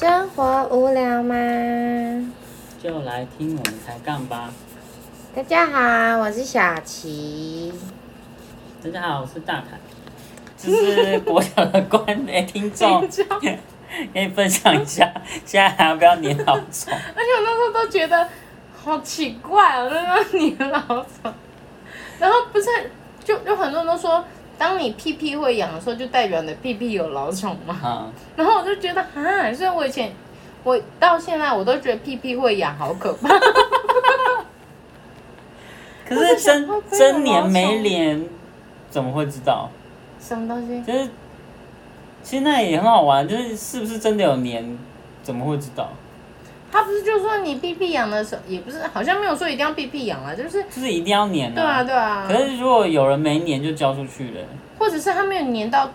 生活无聊吗？就来听我们抬杠吧。大家好，我是小琪。大家好，我是大凯。这是国小的观诶听众，可以分享一下，现在还要不要粘老虫？而且我那时候都觉得好奇怪哦，那个粘老虫。然后不是，就有很多人都说，当你屁屁会痒的时候，就代表你的屁屁有老虫嘛。啊，然后我就觉得啊，所以我以前我到现在我都觉得屁屁会痒，好可怕。可是真真粘没粘，怎么会知道？什么东西？就是现在也很好玩，就是是不是真的有粘，怎么会知道？他不是就说你屁屁痒的时候，也不是，好像没有说一定要屁屁痒啊，就是就是一定要粘对啊对啊。可是如果有人没粘就交出去了，或者是他没有粘到，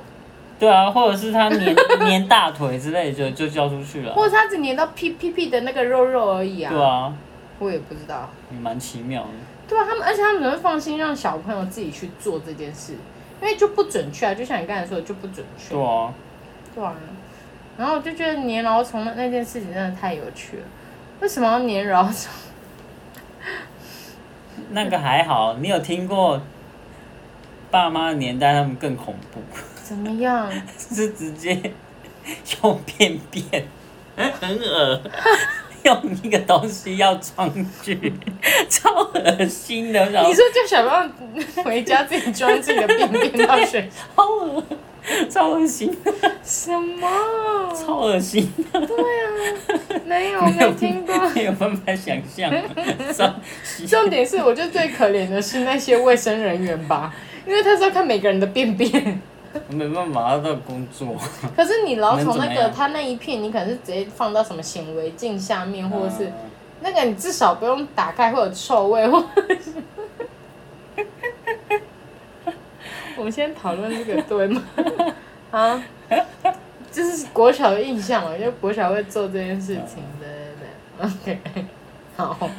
对啊，或者是他粘 粘大腿之类的就就交出去了，或者他只粘到屁屁屁的那个肉肉而已啊。对啊，我也不知道。也蛮奇妙的。对啊，他们而且他们怎么会放心让小朋友自己去做这件事？因为就不准确啊，就像你刚才说的，就不准确。对啊，对啊。然后我就觉得粘老虫的那件事情真的太有趣了。为什么要粘老虫？那个还好，你有听过爸妈的年代他们更恐怖，怎么样？是直接用便便，很恶，用一个东西要装去，超恶心的。你说叫小朋友回家自己装自己的便便到水？好恶，超恶心，什么？超恶心，对啊，没有，我没听过。没有办法想象。重点是，我觉得最可怜的是那些卫生人员吧，因为他是要看每个人的便便。没办法，他的工作。可是你老从那个，能怎么样它那一片，你可能是直接放到什么显微镜下面，或者是嗯那个，你至少不用打开会有臭味，或者是。我们先讨论这个对吗？啊，就是国小的印象嘛，就国小会做这件事情，对对对，OK，好，好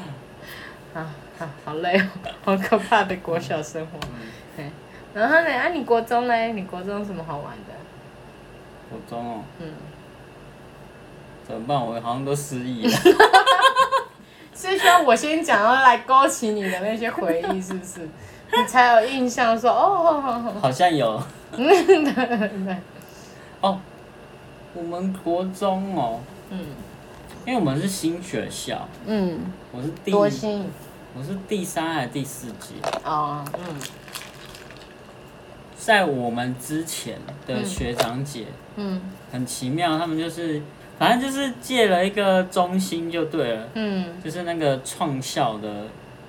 好好累哦，好可怕的国小生活。对，然后呢？啊，你国中呢？你国中有什么好玩的？国中哦，嗯，怎么办？我好像都失忆了。是需要我先讲，然后来勾起你的那些回忆，是不是？你才有印象说哦，好像有。哦。我们国中哦，嗯。因为我们是新学校，嗯，我是第多新。我是第三还是第四届？哦，嗯。在我们之前的学长姐、嗯。很奇妙，他们就是反正就是借了一个中心就对了，嗯。就是那个创校的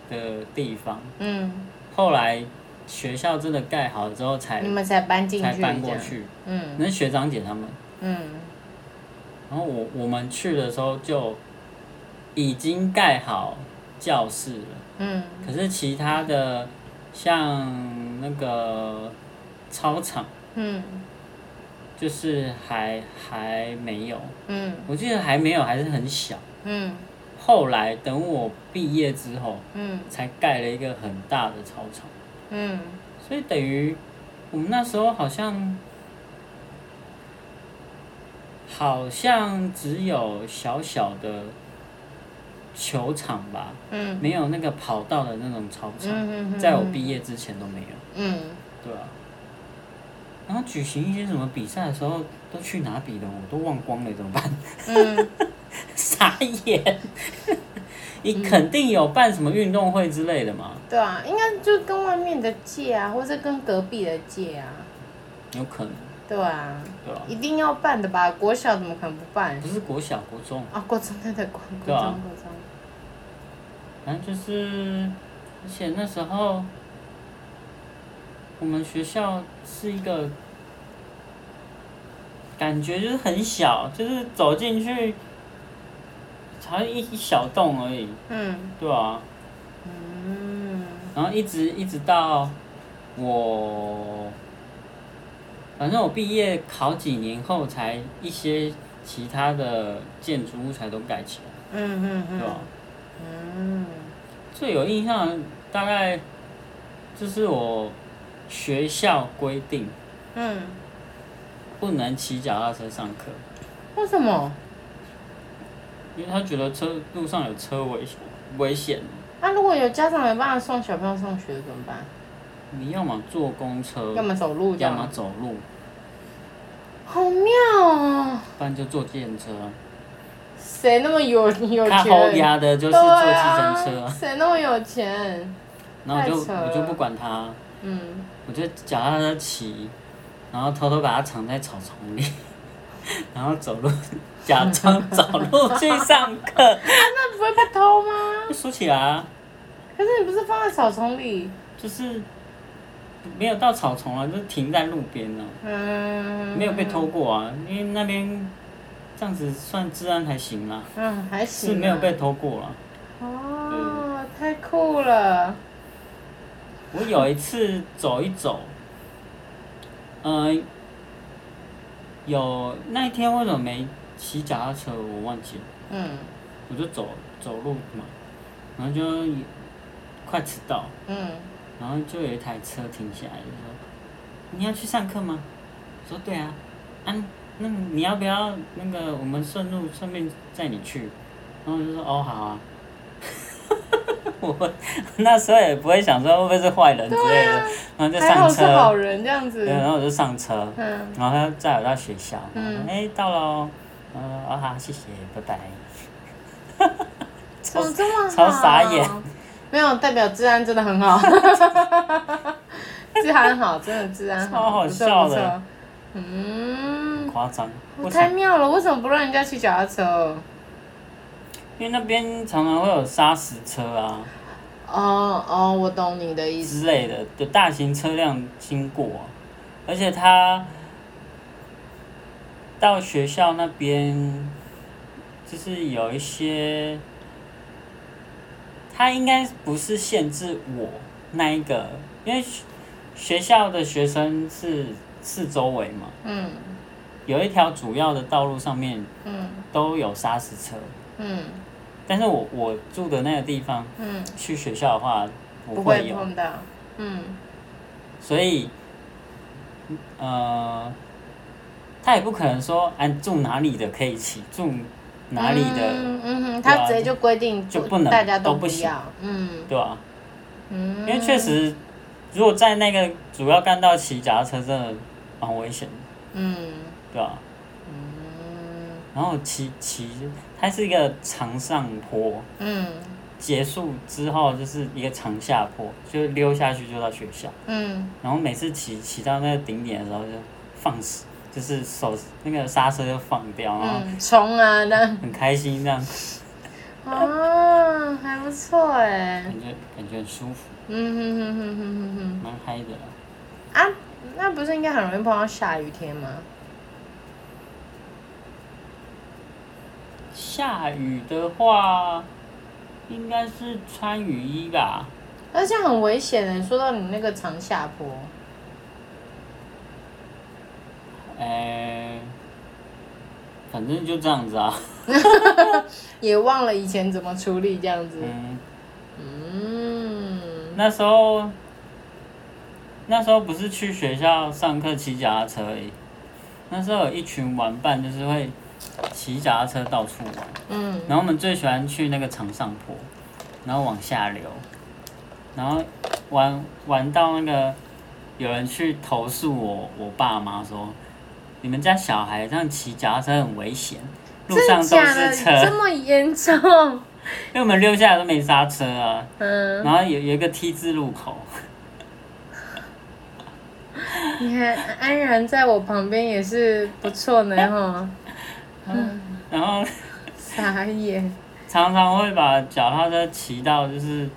的地方。嗯，后来学校真的盖好之后才你们才搬进去，才搬过，去，嗯。那是学长姐他们。嗯。然后我我们去的时候就已经盖好教室了，嗯。可是其他的像那个操场嗯。就是还还没有，嗯。我记得还没有，还是很小。嗯后来等我毕业之后，嗯。才盖了一个很大的操场，嗯。所以等于我们那时候好像好像只有小小的球场吧，嗯。没有那个跑道的那种操场，嗯嗯，在我毕业之前都没有，嗯，对啊。然后举行一些什么比赛的时候，都去哪比的，我都忘光了，怎么办？嗯 傻眼！你肯定有办什么运动会之类的嘛？对啊，应该就跟外面的借啊，或者跟隔壁的借啊，有可能，对啊，对啊、一定要办的吧？国小怎么可能不办？不是国小、国中，啊，国中对对，国国中国中，反正就是，而且那时候我们学校是一个感觉就是很小，就是走进去才一一小洞而已，嗯对啊，嗯然后一直一直到我，反正我毕业好几年后，才一些其他的建筑物才都盖起来，嗯嗯嗯，对吧？嗯最有印象大概就是我学校规定嗯，不能骑脚踏车上课，为什么？因为他觉得车路上有车危危险。那如果有家长没办法送小朋友上学怎么办？你要么坐公车，要么走路，要么走路。好妙哦！不然就坐电车。谁那么有有钱？他后压的就是坐计程车。谁那么有钱？然后我就我就不管他，嗯，我就脚踏车骑，然后偷偷把它藏在草丛里，然后走路，假装走路去上课。那不会被偷吗？锁起来啊。可是你不是放在草丛里？就是没有到草丛啊，就停在路边了。嗯。没有被偷过啊，因为那边这样子算治安还行啦。嗯，还行。是没有被偷过了。哦，太酷了。我有一次走一走，嗯，有那一天为什么没骑脚踏车？我忘记了。嗯。我就走走路嘛，然后就快迟到。嗯。然后就有一台车停下来，就说：“你要去上课吗？”我说：“对啊。”啊，那你要不要那个我们顺路顺便载你去？然后我就说：“哦，好啊。” 我那时候也不会想说会不会是坏人之类的，然后就上车。好人这样子。对，然后我就上车，然后他载我到学校。嗯。哎，到了，嗯，哦好，谢谢，拜拜。怎么这么好？超傻眼。没有代表治安真的很好。治安好，真的治安好。超好笑的。嗯。夸张。太妙了！为什么不让人家骑脚踏车？因为那边常常会有砂石车啊，哦哦，我懂你的意思。之类的的大型车辆经过，而且他到学校那边，就是有一些，他应该不是限制我那一个，因为学校的学生是四周围嘛，嗯，有一条主要的道路上面，嗯，都有砂石车，嗯。但是我我住的那个地方，嗯，去学校的话不会碰到，嗯，所以，呃，他也不可能说，按住哪里的可以骑，住哪里的，嗯嗯，他直接就规定就不能大家都不行，嗯，对吧？嗯，因为确实，如果在那个主要干道骑脚踏车，真的蛮危险的，嗯，对吧？嗯，然后骑骑。它是一个长上坡，嗯，结束之后就是一个长下坡，就溜下去就到学校，嗯，然后每次骑骑到那个顶点的时候就放肆，就是手那个刹车就放掉，然后冲啊，那。很开心这样，哦，还不错哎，感觉感觉很舒服，嗯哼哼哼哼哼哼，蛮嗨的，啊，那不是应该很容易碰到下雨天吗？下雨的话，应该是穿雨衣吧。而且很危险的，说到你那个长下坡。哎，反正就这样子啊。也忘了以前怎么处理这样子。嗯。嗯。那时候，那时候不是去学校上课骑脚踏车而已。那时候有一群玩伴，就是会。骑脚踏车到处玩，嗯，然后我们最喜欢去那个长上坡，然后往下流，然后玩玩到那个有人去投诉我我爸妈说，你们家小孩这样骑脚踏车很危险，路上都是车，这么严重？因为我们溜下来都没刹车啊，嗯，然后有有一个 T 字路口，你看安然在我旁边也是不错的哈。嗯，然后傻眼，常常会把脚踏车骑到，就是因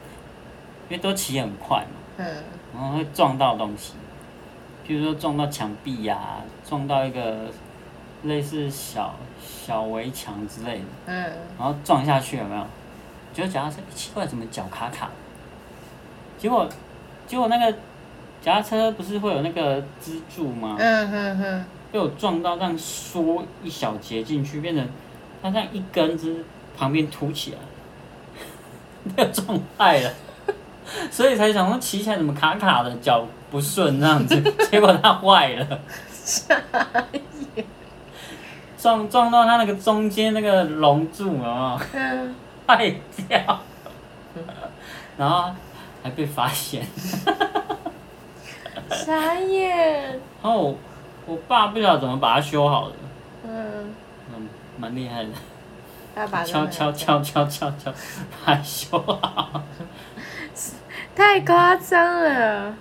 为都骑很快嘛，嗯，然后会撞到东西，比如说撞到墙壁呀，撞到一个类似小小围墙之类的，嗯，然后撞下去有没有？觉得脚踏车奇怪，怎么脚卡卡？结果结果那个脚踏车不是会有那个支柱吗？嗯哼哼。被我撞到，这样缩一小节进去，变成它这样一根枝旁边凸起来，被撞坏了，所以才想说骑起来怎么卡卡的，脚不顺这样子，结果它坏了。撞撞到它那个中间那个龙柱啊，嗯，坏掉，然后还被发现，傻眼，然后我我爸不晓得怎么把它修好的，嗯，嗯，蛮厉害的，爸爸敲敲敲敲敲敲，把它修好。太夸张了！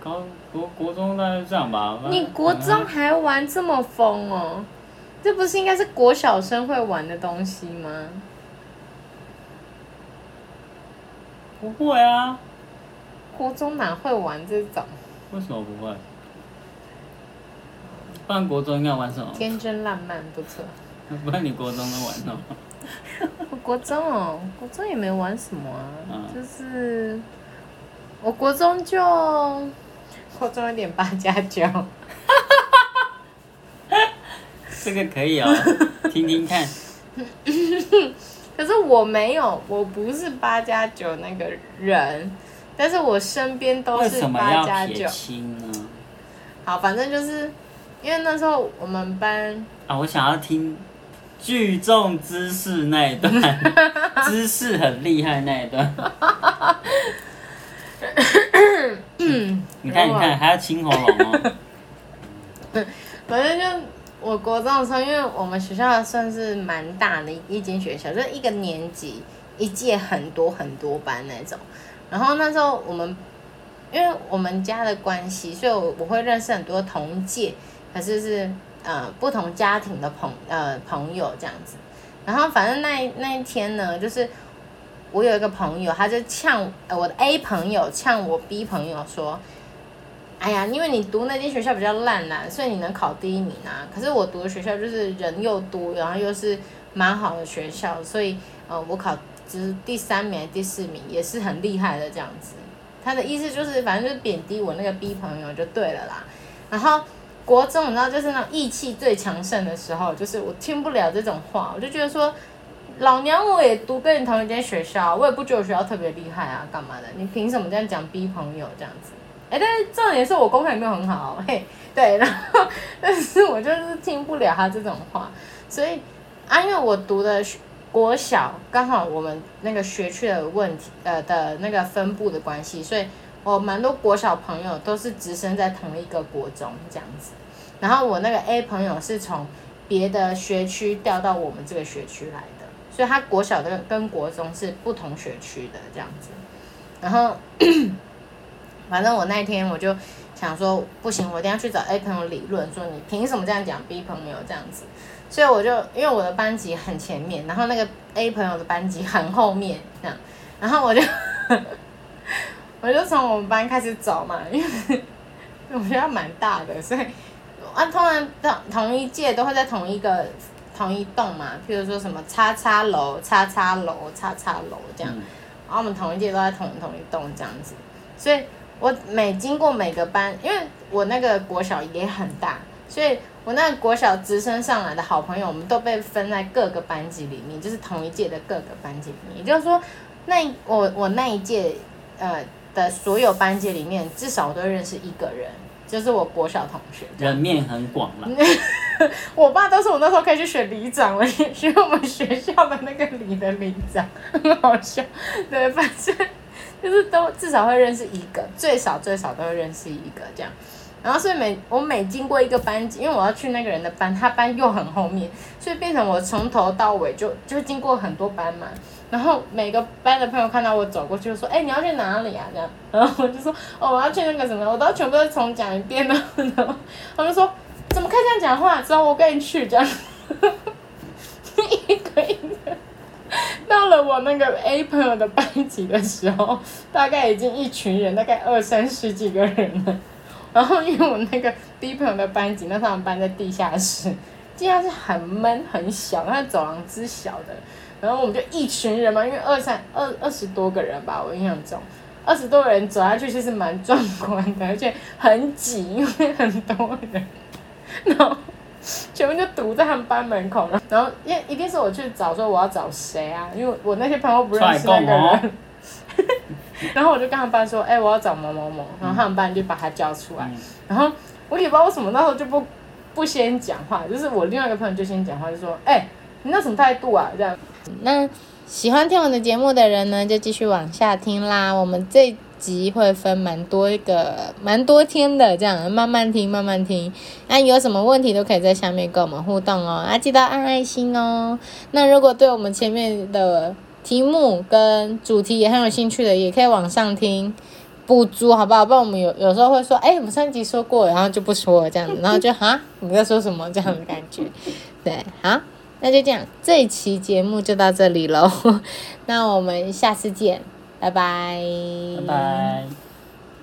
高国国中大概就这样吧。你国中还玩这么疯哦？这不是应该是国小生会玩的东西吗？不会啊，国中哪会玩这种？为什么不会？不然国中应该玩什么？天真烂漫，不错。不然你国中都玩什么？我 国中哦，国中也没玩什么啊，就是我国中就国中有点八加九。这个可以哦，听听看。可是我没有，我不是八加九那个人，但是我身边都是八加九。呢？好，反正就是因为那时候我们班啊，我想要听聚众知识那一段，知识很厉害那一段。你看，你看，还要清喉咙哦。反正就。我国中的时候，因为我们学校算是蛮大的一间学校，就是一个年级一届很多很多班那种。然后那时候我们，因为我们家的关系，所以我我会认识很多同届，可是是呃不同家庭的朋呃朋友这样子。然后反正那那一天呢，就是我有一个朋友，他就呛我的 A 朋友呛我 B 朋友说。哎呀，因为你读那间学校比较烂啦，所以你能考第一名啊。可是我读的学校就是人又多，然后又是蛮好的学校，所以呃，我考就是第三名、第四名也是很厉害的这样子。他的意思就是，反正就是贬低我那个 B 朋友就对了啦。然后国中你知道，就是那种义气最强盛的时候，就是我听不了这种话，我就觉得说，老娘我也读跟你同一间学校，我也不觉得学校特别厉害啊，干嘛的？你凭什么这样讲逼朋友这样子？哎，但是重点是我功课也没有很好，嘿，对，然后但是我就是听不了他这种话，所以啊，因为我读的国小刚好我们那个学区的问题，呃的那个分布的关系，所以我蛮多国小朋友都是直升在同一个国中这样子，然后我那个 A 朋友是从别的学区调到我们这个学区来的，所以他国小的跟国中是不同学区的这样子，然后。反正我那天我就想说，不行，我一定要去找 A 朋友理论，说你凭什么这样讲 B 朋友这样子？所以我就因为我的班级很前面，然后那个 A 朋友的班级很后面，这样，然后我就我就从我们班开始走嘛，因为我学校蛮大的，所以 啊，通常同同一届都会在同一个同一栋嘛，譬如说什么叉叉楼、叉叉楼、叉叉楼这样，然后我们同一届都在同同一栋这样子，所以。我每经过每个班，因为我那个国小也很大，所以我那个国小直升上来的好朋友，我们都被分在各个班级里面，就是同一届的各个班级里面。也就是说，那我我那一届呃的所有班级里面，至少都认识一个人，就是我国小同学。人面很广了。我爸都是我那时候可以去选里长了，选我们学校的那个里的里长，很好笑。对，反正。就是都至少会认识一个，最少最少都会认识一个这样，然后所以每我每经过一个班级，因为我要去那个人的班，他班又很后面，所以变成我从头到尾就就经过很多班嘛，然后每个班的朋友看到我走过去就说，哎，你要去哪里啊？这样，然后我就说，哦，我要去那个什么，我都全部都重讲一遍了，然后他们说，怎么可以这样讲话？之后我跟你去这样，一个一个。到了我那个 A 朋友的班级的时候，大概已经一群人，大概二三十几个人了。然后因为我那个 B 朋友的班级，那他们班在地下室，地下室很闷很小，那走廊之小的。然后我们就一群人嘛，因为二三二二十多个人吧，我印象中二十多个人走下去其实蛮壮观的，而且很挤，因为很多人。然后。全部就堵在他们班门口了，然后因一定是我去找说我要找谁啊，因为我那些朋友不认识那个人，然后我就跟他们班说，哎，我要找某某某，然后他们班就把他叫出来，然后我也不知道为什么那时候就不不先讲话，就是我另外一个朋友就先讲话，就说：“哎，你那什么态度啊？”这样。那喜欢听我的节目的人呢，就继续往下听啦。我们这集会分蛮多一个蛮多天的，这样慢慢听，慢慢听。那有什么问题都可以在下面跟我们互动哦。啊，记得按爱心哦。那如果对我们前面的题目跟主题也很有兴趣的，也可以往上听补足，好不好？不然我们有有时候会说，哎，我们上集说过，然后就不说了这样子，然后就哈，你在说什么这样的感觉？对，好。那就这样，这一期节目就到这里喽。那我们下次见，拜拜。拜拜。